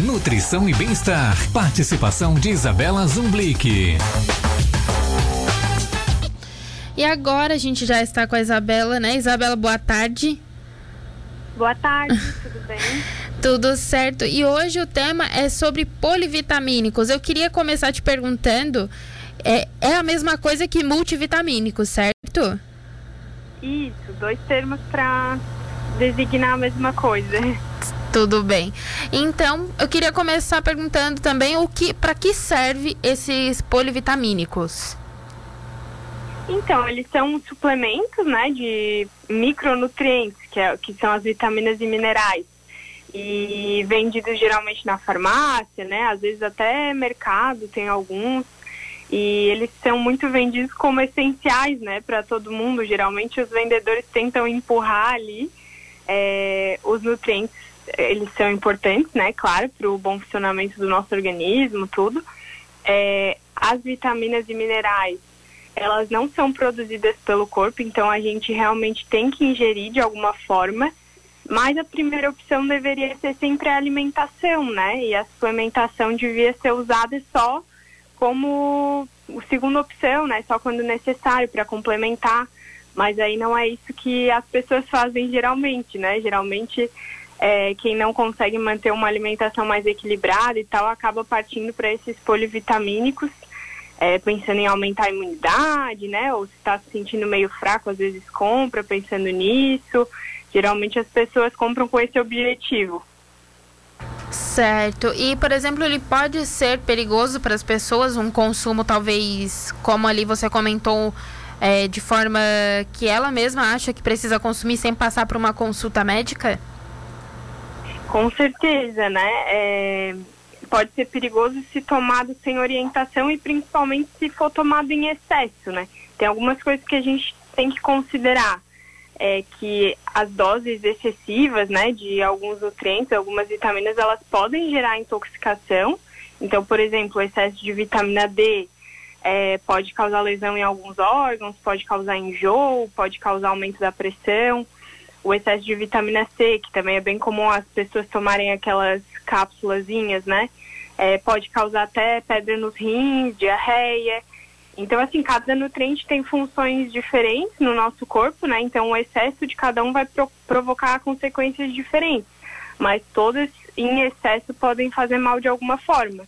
nutrição e bem-estar. Participação de Isabela Zumblick. E agora a gente já está com a Isabela, né? Isabela, boa tarde. Boa tarde, tudo bem? Tudo certo. E hoje o tema é sobre polivitamínicos. Eu queria começar te perguntando: é, é a mesma coisa que multivitamínicos, certo? Isso, dois termos para designar a mesma coisa. Tudo bem. Então, eu queria começar perguntando também o que, para que serve esses polivitamínicos? Então, eles são suplementos, né, de micronutrientes, que, é, que são as vitaminas e minerais. E vendidos geralmente na farmácia, né, às vezes até mercado tem alguns. E eles são muito vendidos como essenciais, né, para todo mundo. Geralmente os vendedores tentam empurrar ali é, os nutrientes. Eles são importantes, né, claro, para o bom funcionamento do nosso organismo, tudo. É, as vitaminas e minerais elas não são produzidas pelo corpo, então a gente realmente tem que ingerir de alguma forma. Mas a primeira opção deveria ser sempre a alimentação, né? E a suplementação devia ser usada só como segunda opção, né? Só quando necessário para complementar. Mas aí não é isso que as pessoas fazem geralmente, né? Geralmente é, quem não consegue manter uma alimentação mais equilibrada e tal acaba partindo para esses polivitamínicos é, pensando em aumentar a imunidade, né? Ou se está se sentindo meio fraco, às vezes compra pensando nisso. Geralmente as pessoas compram com esse objetivo. Certo. E, por exemplo, ele pode ser perigoso para as pessoas, um consumo talvez, como ali você comentou, é, de forma que ela mesma acha que precisa consumir sem passar por uma consulta médica? Com certeza, né? É, pode ser perigoso se tomado sem orientação e principalmente se for tomado em excesso, né? Tem algumas coisas que a gente tem que considerar. É que as doses excessivas, né, de alguns nutrientes, algumas vitaminas, elas podem gerar intoxicação. Então, por exemplo, o excesso de vitamina D é, pode causar lesão em alguns órgãos, pode causar enjoo, pode causar aumento da pressão. O excesso de vitamina C, que também é bem comum as pessoas tomarem aquelas cápsulazinhas, né? é, pode causar até pedra nos rins, diarreia. Então, assim, cada nutriente tem funções diferentes no nosso corpo, né? Então, o excesso de cada um vai pro provocar consequências diferentes. Mas todas em excesso podem fazer mal de alguma forma.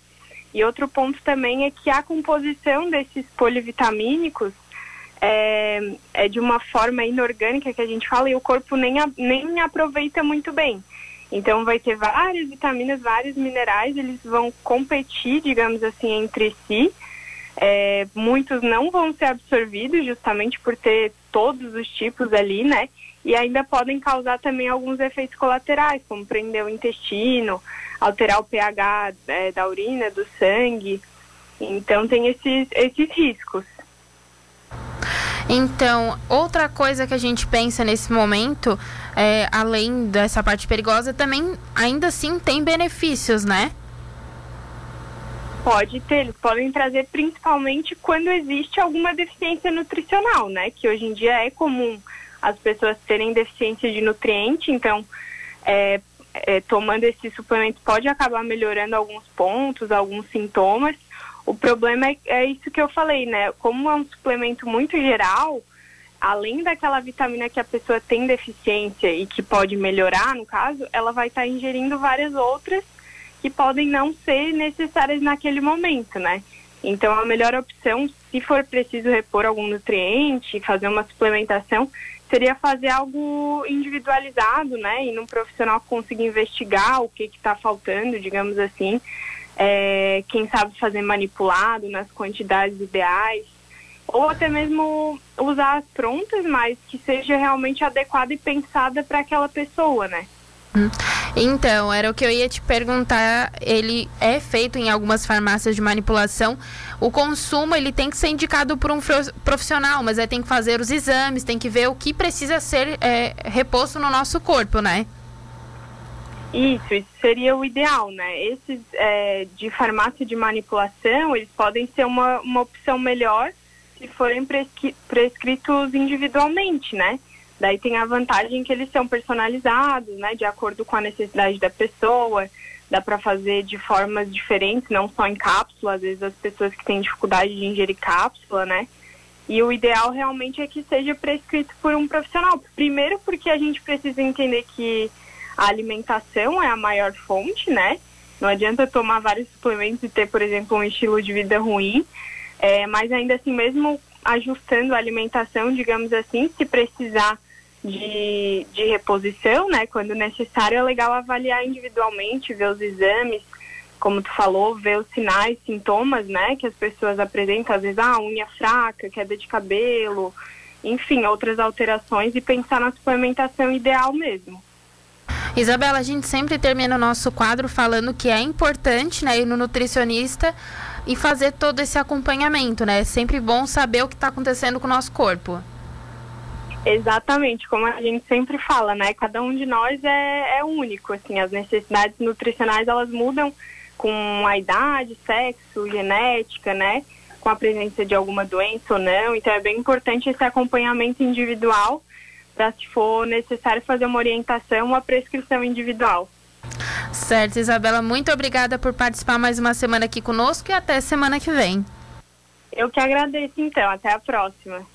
E outro ponto também é que a composição desses polivitamínicos é, é de uma forma inorgânica que a gente fala e o corpo nem, a, nem aproveita muito bem. Então vai ter várias vitaminas, vários minerais, eles vão competir, digamos assim, entre si. É, muitos não vão ser absorvidos justamente por ter todos os tipos ali, né? E ainda podem causar também alguns efeitos colaterais, como prender o intestino, alterar o pH é, da urina, do sangue. Então tem esses, esses riscos. Então, outra coisa que a gente pensa nesse momento, é, além dessa parte perigosa, também ainda assim tem benefícios, né? Pode ter, eles podem trazer principalmente quando existe alguma deficiência nutricional, né? Que hoje em dia é comum as pessoas terem deficiência de nutriente, então é, é, tomando esse suplemento pode acabar melhorando alguns pontos, alguns sintomas. O problema é, é isso que eu falei, né? Como é um suplemento muito geral, além daquela vitamina que a pessoa tem deficiência e que pode melhorar, no caso, ela vai estar tá ingerindo várias outras que podem não ser necessárias naquele momento, né? Então, a melhor opção, se for preciso repor algum nutriente, fazer uma suplementação, seria fazer algo individualizado, né? E num profissional consiga investigar o que está faltando, digamos assim, é, quem sabe fazer manipulado nas quantidades ideais, ou até mesmo usar as prontas, mas que seja realmente adequada e pensada para aquela pessoa, né? Hum. Então, era o que eu ia te perguntar. Ele é feito em algumas farmácias de manipulação. O consumo ele tem que ser indicado por um profissional, mas aí tem que fazer os exames, tem que ver o que precisa ser é, reposto no nosso corpo, né? Isso, isso seria o ideal, né? Esses é, de farmácia de manipulação, eles podem ser uma, uma opção melhor se forem prescritos individualmente, né? Daí tem a vantagem que eles são personalizados, né? De acordo com a necessidade da pessoa. dá para fazer de formas diferentes, não só em cápsula, às vezes as pessoas que têm dificuldade de ingerir cápsula, né? E o ideal realmente é que seja prescrito por um profissional. Primeiro porque a gente precisa entender que a alimentação é a maior fonte, né? Não adianta tomar vários suplementos e ter, por exemplo, um estilo de vida ruim. É, mas ainda assim, mesmo ajustando a alimentação, digamos assim, se precisar de, de reposição, né? Quando necessário, é legal avaliar individualmente, ver os exames, como tu falou, ver os sinais, sintomas, né? Que as pessoas apresentam, às vezes, ah, unha fraca, queda de cabelo, enfim, outras alterações e pensar na suplementação ideal mesmo. Isabela, a gente sempre termina o nosso quadro falando que é importante né, ir no nutricionista e fazer todo esse acompanhamento, né? É sempre bom saber o que está acontecendo com o nosso corpo. Exatamente, como a gente sempre fala, né? Cada um de nós é, é único, assim, as necessidades nutricionais elas mudam com a idade, sexo, genética, né? Com a presença de alguma doença ou não. Então é bem importante esse acompanhamento individual para se for necessário fazer uma orientação, uma prescrição individual. Certo, Isabela, muito obrigada por participar mais uma semana aqui conosco e até semana que vem. Eu que agradeço então, até a próxima.